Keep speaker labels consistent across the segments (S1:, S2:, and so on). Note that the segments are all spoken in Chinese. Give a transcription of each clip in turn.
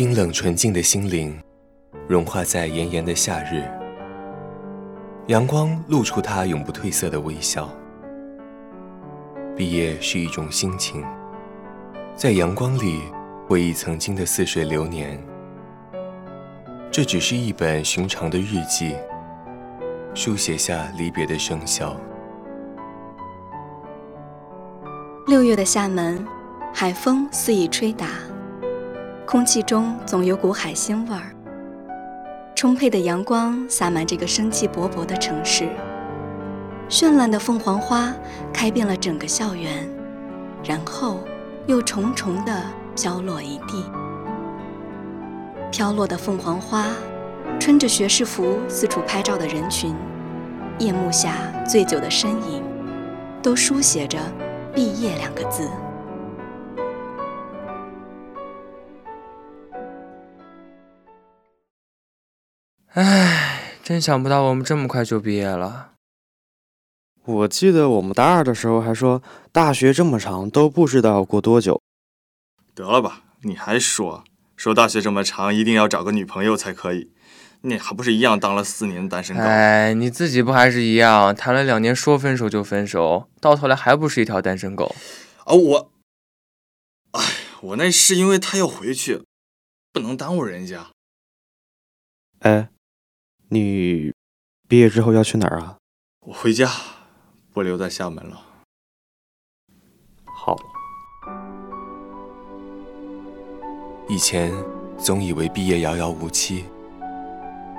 S1: 冰冷纯净的心灵，融化在炎炎的夏日。阳光露出它永不褪色的微笑。毕业是一种心情，在阳光里回忆曾经的似水流年。这只是一本寻常的日记，书写下离别的笙箫。
S2: 六月的厦门，海风肆意吹打。空气中总有股海鲜味儿，充沛的阳光洒满这个生气勃勃的城市，绚烂的凤凰花开遍了整个校园，然后又重重地飘落一地。飘落的凤凰花，穿着学士服四处拍照的人群，夜幕下醉酒的身影，都书写着“毕业”两个字。
S3: 唉，真想不到我们这么快就毕业了。
S4: 我记得我们大二的时候还说，大学这么长都不知道要过多久。
S5: 得了吧，你还说说大学这么长一定要找个女朋友才可以？你还不是一样当了四年单身狗？
S3: 哎，你自己不还是一样，谈了两年说分手就分手，到头来还不是一条单身狗？
S5: 啊，我，哎，我那是因为他要回去，不能耽误人家。
S4: 哎。你毕业之后要去哪儿啊？
S5: 我回家，不留在厦门了。
S4: 好。
S1: 以前总以为毕业遥遥无期，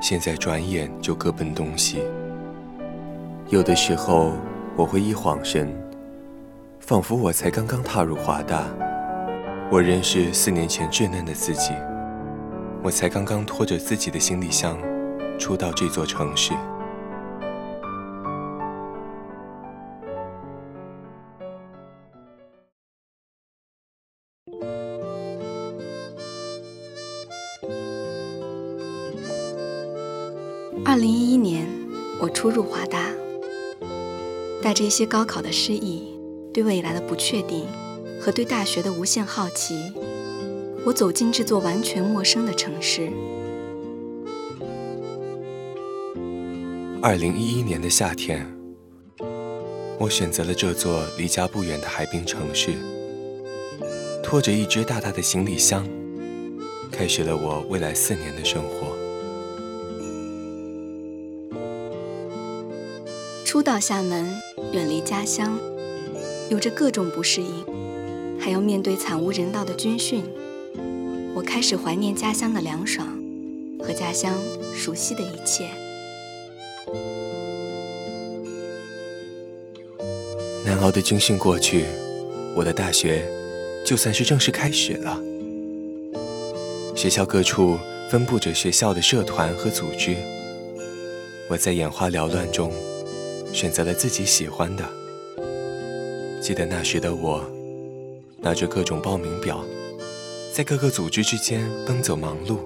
S1: 现在转眼就各奔东西。有的时候我会一晃神，仿佛我才刚刚踏入华大，我仍是四年前稚嫩的自己，我才刚刚拖着自己的行李箱。初到这座城市。
S2: 二零一一年，我初入华大，带着一些高考的失意、对未来的不确定和对大学的无限好奇，我走进这座完全陌生的城市。
S1: 二零一一年的夏天，我选择了这座离家不远的海滨城市，拖着一只大大的行李箱，开始了我未来四年的生活。
S2: 初到厦门，远离家乡，有着各种不适应，还要面对惨无人道的军训，我开始怀念家乡的凉爽和家乡熟悉的一切。
S1: 熬的军训过去，我的大学就算是正式开始了。学校各处分布着学校的社团和组织，我在眼花缭乱中选择了自己喜欢的。记得那时的我，拿着各种报名表，在各个组织之间奔走忙碌，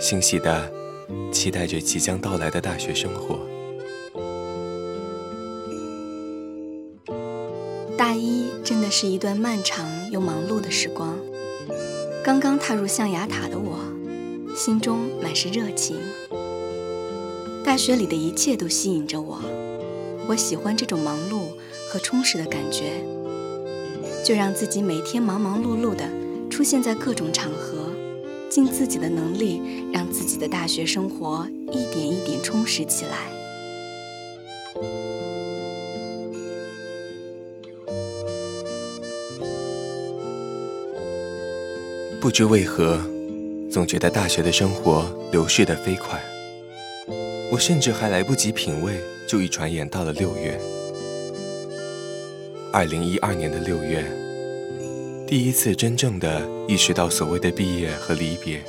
S1: 欣喜的期待着即将到来的大学生活。
S2: 是一段漫长又忙碌的时光。刚刚踏入象牙塔的我，心中满是热情。大学里的一切都吸引着我，我喜欢这种忙碌和充实的感觉。就让自己每天忙忙碌碌的出现在各种场合，尽自己的能力，让自己的大学生活一点一点充实起来。
S1: 不知为何，总觉得大学的生活流逝得飞快。我甚至还来不及品味，就一转眼到了六月。二零一二年的六月，第一次真正的意识到所谓的毕业和离别，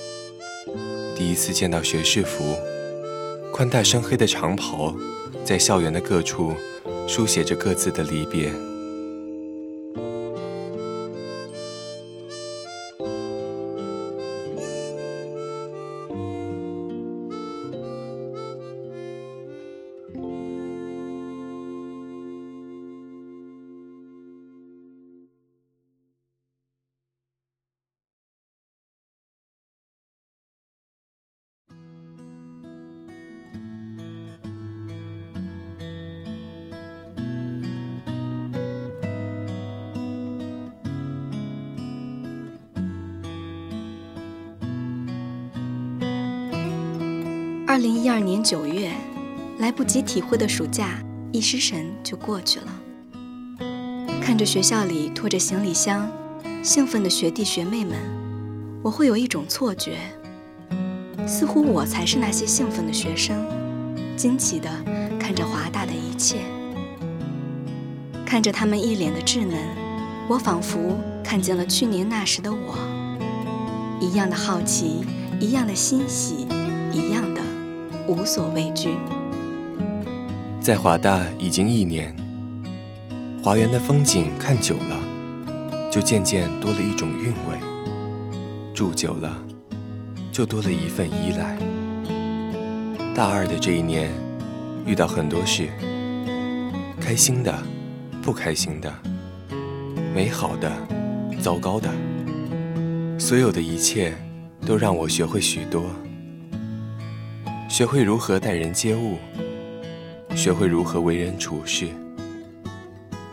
S1: 第一次见到学士服，宽大深黑的长袍，在校园的各处书写着各自的离别。
S2: 二零一二年九月，来不及体会的暑假，一失神就过去了。看着学校里拖着行李箱，兴奋的学弟学妹们，我会有一种错觉，似乎我才是那些兴奋的学生，惊奇地看着华大的一切，看着他们一脸的稚嫩，我仿佛看见了去年那时的我，一样的好奇，一样的欣喜，无所畏惧。
S1: 在华大已经一年，华园的风景看久了，就渐渐多了一种韵味；住久了，就多了一份依赖。大二的这一年，遇到很多事，开心的，不开心的，美好的，糟糕的，所有的一切，都让我学会许多。学会如何待人接物，学会如何为人处事，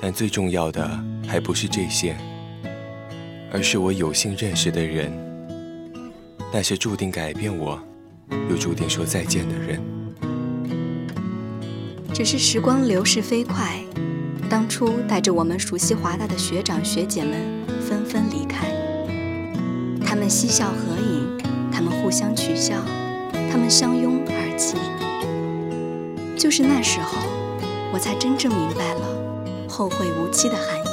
S1: 但最重要的还不是这些，而是我有幸认识的人，那些注定改变我，又注定说再见的人。
S2: 只是时光流逝飞快，当初带着我们熟悉华大的学长学姐们纷纷离开，他们嬉笑合影，他们互相取笑。他们相拥而泣，就是那时候，我才真正明白了“后会无期”的含义。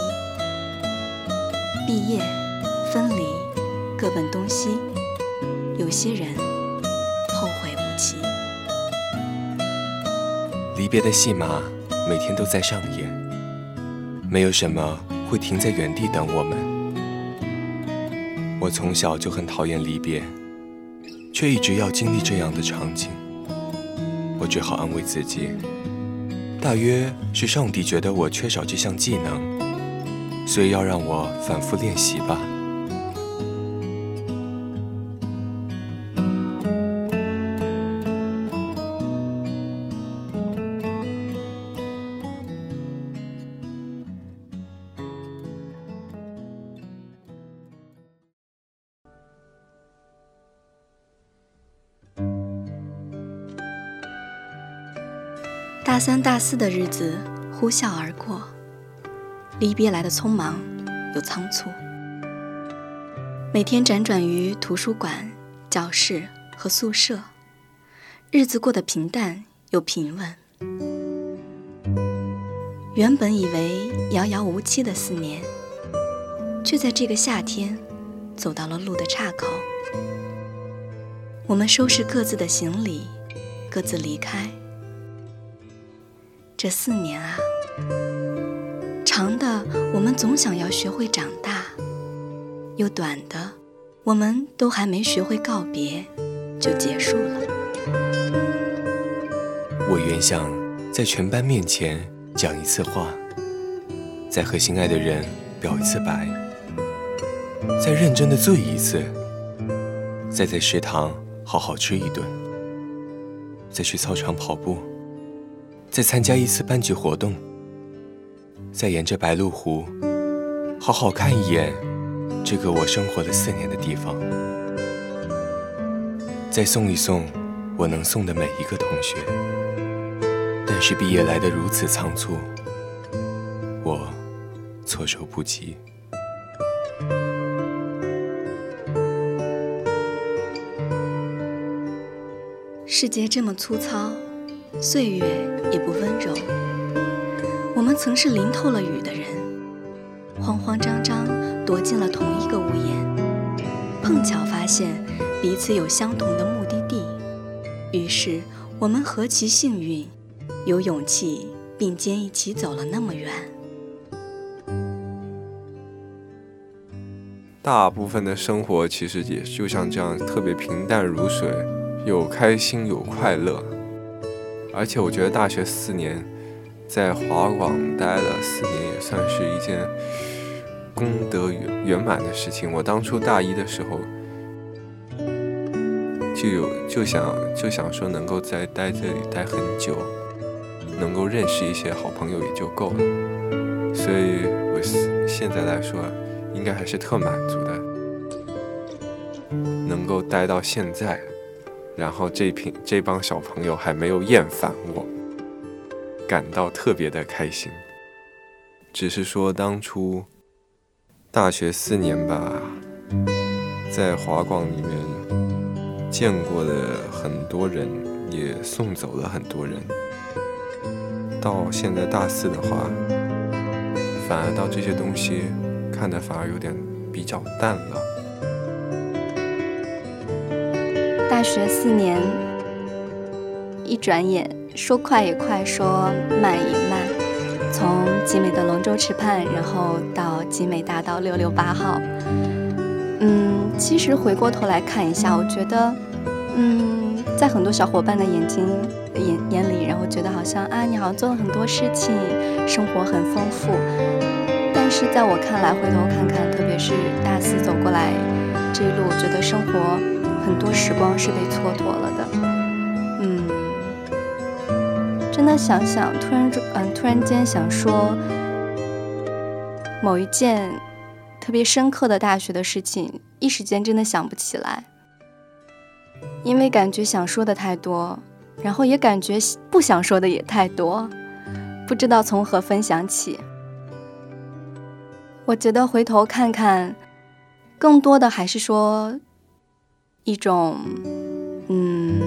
S2: 毕业、分离、各奔东西，有些人后会无期。
S1: 离别的戏码每天都在上演，没有什么会停在原地等我们。我从小就很讨厌离别。却一直要经历这样的场景，我只好安慰自己，大约是上帝觉得我缺少这项技能，所以要让我反复练习吧。
S2: 大三、大四的日子呼啸而过，离别来的匆忙又仓促。每天辗转于图书馆、教室和宿舍，日子过得平淡又平稳。原本以为遥遥无期的四年，却在这个夏天走到了路的岔口。我们收拾各自的行李，各自离开。这四年啊，长的我们总想要学会长大，又短的，我们都还没学会告别，就结束了。
S1: 我原想在全班面前讲一次话，再和心爱的人表一次白，再认真的醉一次，再在食堂好好吃一顿，再去操场跑步。再参加一次班级活动，再沿着白鹭湖好好看一眼这个我生活了四年的地方。
S6: 再送一送我能送的每一个同学。但是毕业来得如此仓促，我措手不及。
S2: 世界这么粗糙，岁月也不温柔。我们曾是淋透了雨的人，慌慌张张躲进了同一个屋檐，碰巧发现彼此有相同的目的地，于是我们何其幸运，有勇气并肩一起走了那么远。
S6: 大部分的生活其实也就像这样，特别平淡如水。有开心有快乐，而且我觉得大学四年在华广待了四年，也算是一件功德圆满的事情。我当初大一的时候就有就想就想说能够在待这里待很久，能够认识一些好朋友也就够了。所以我现在来说，应该还是特满足的，能够待到现在。然后这瓶这帮小朋友还没有厌烦我，感到特别的开心。只是说当初大学四年吧，在华广里面见过的很多人，也送走了很多人。到现在大四的话，反而到这些东西看的反而有点比较淡了。
S2: 大学四年，一转眼，说快也快，说慢也慢。从集美的龙舟池畔，然后到集美大道六六八号。嗯，其实回过头来看一下，我觉得，嗯，在很多小伙伴的眼睛眼眼里，然后觉得好像啊，你好像做了很多事情，生活很丰富。但是在我看来，回头看看，特别是大四走过来这一路，觉得生活。很多时光是被蹉跎了的，嗯，真的想想，突然嗯，突然间想说某一件特别深刻的大学的事情，一时间真的想不起来，因为感觉想说的太多，然后也感觉不想说的也太多，不知道从何分享起。我觉得回头看看，更多的还是说。一种，嗯，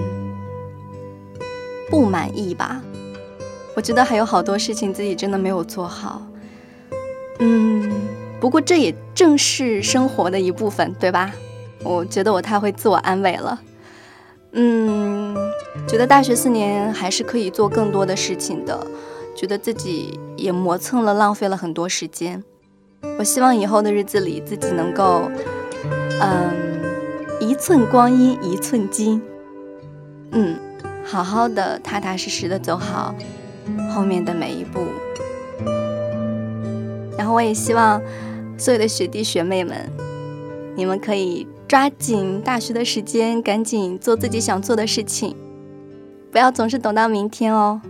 S2: 不满意吧？我觉得还有好多事情自己真的没有做好，嗯，不过这也正是生活的一部分，对吧？我觉得我太会自我安慰了，嗯，觉得大学四年还是可以做更多的事情的，觉得自己也磨蹭了，浪费了很多时间。我希望以后的日子里自己能够，嗯。一寸光阴一寸金，嗯，好好的、踏踏实实的走好后面的每一步。然后我也希望所有的学弟学妹们，你们可以抓紧大学的时间，赶紧做自己想做的事情，不要总是等到明天哦。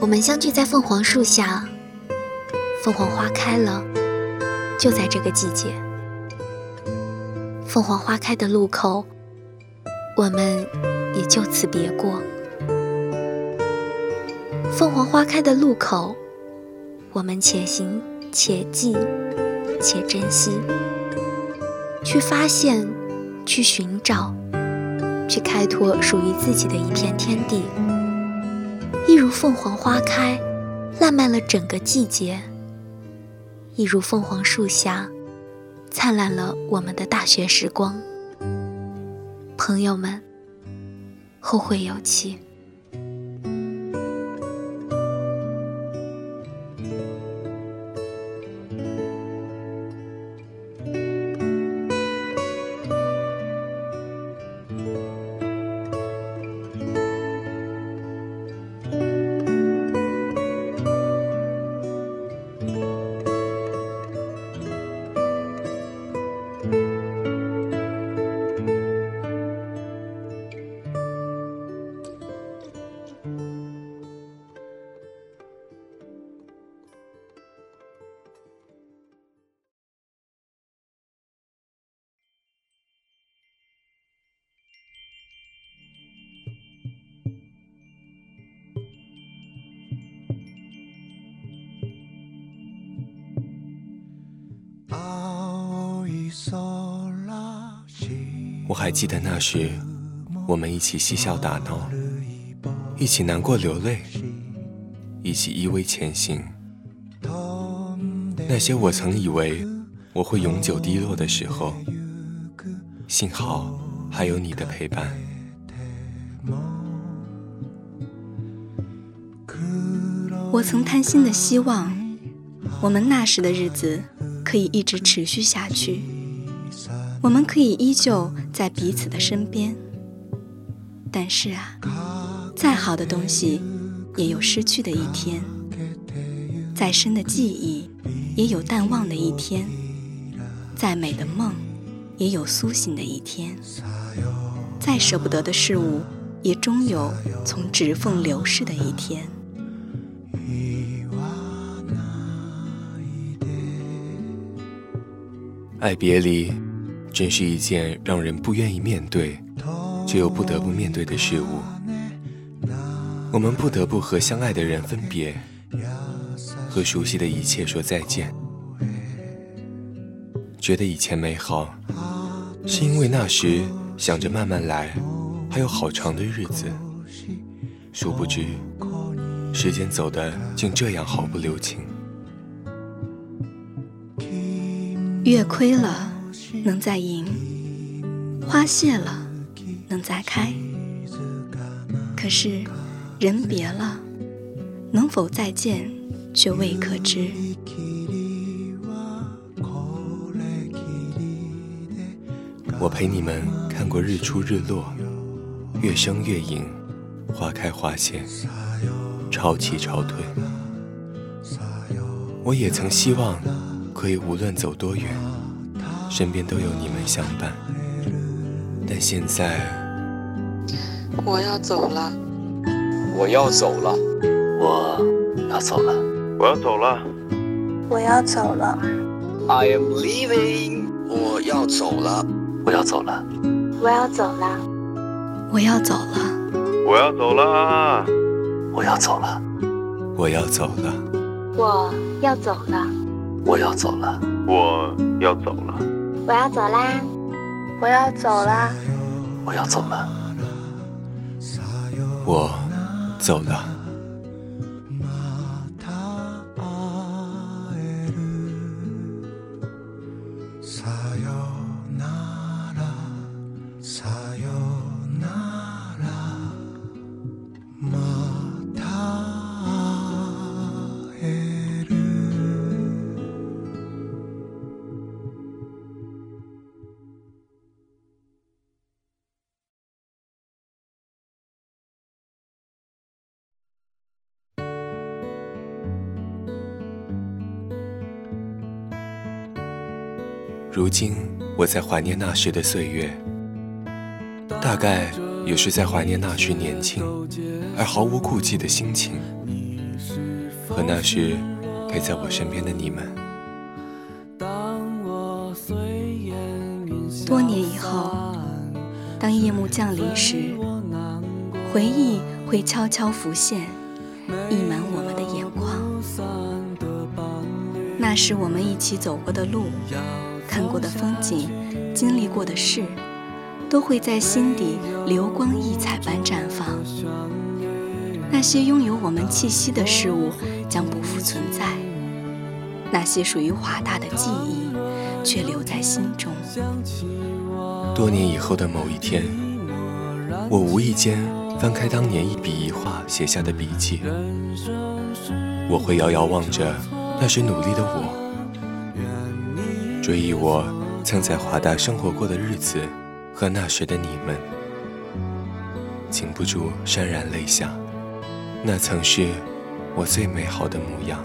S7: 我们相聚在凤凰树下。凤凰花开了，就在这个季节。凤凰花开的路口，我们也就此别过。凤凰花开的路口，我们且行且记且珍惜，去发现，去寻找，去开拓属于自己的一片天地。一如凤凰花开，烂漫了整个季节。一如凤凰树下，灿烂了我们的大学时光。朋友们，后会有期。
S1: 我还记得那时，我们一起嬉笑打闹，一起难过流泪，一起依偎前行。那些我曾以为我会永久低落的时候，幸好还有你的陪伴。
S2: 我曾贪心的希望，我们那时的日子可以一直持续下去，我们可以依旧在彼此的身边。但是啊，再好的东西也有失去的一天，再深的记忆。也有淡忘的一天，再美的梦，也有苏醒的一天；再舍不得的事物，也终有从指缝流逝的一天。
S1: 爱别离，真是一件让人不愿意面对，却又不得不面对的事物。我们不得不和相爱的人分别。和熟悉的一切说再见，觉得以前美好，是因为那时想着慢慢来，还有好长的日子。殊不知，时间走的竟这样毫不留情。
S2: 月亏了能再盈，花谢了能再开，可是人别了，能否再见？却未可知。
S1: 我陪你们看过日出日落，月升月隐，花开花谢，潮起潮退。我也曾希望可以无论走多远，身边都有你们相伴。但现在，
S8: 我要走了，
S3: 我要走了，
S9: 我要走了。
S10: 我要走了，
S11: 我要走了。
S12: I am leaving，
S9: 我要走了，我要走了，
S11: 我要走了，
S2: 我要走了，
S10: 我要走了，
S9: 我要走了，
S1: 我要走了，
S11: 我要走了，
S9: 我要走了，
S10: 我要走了，
S11: 我要走啦，我要走啦，
S9: 我要走了，
S1: 我走了。如今我在怀念那时的岁月，大概也是在怀念那时年轻而毫无顾忌的心情，和那时陪在我身边的你们。
S2: 多年以后，当夜幕降临时，回忆会悄悄浮现，溢满我们的眼眶。那时我们一起走过的路。看过的风景，经历过的事，都会在心底流光溢彩般绽放。那些拥有我们气息的事物将不复存在，那些属于华大的记忆却留在心中。
S1: 多年以后的某一天，我无意间翻开当年一笔一画写下的笔记，我会遥遥望着那时努力的我。追忆我曾在华大生活过的日子和那时的你们，禁不住潸然泪下。那曾是我最美好的模样。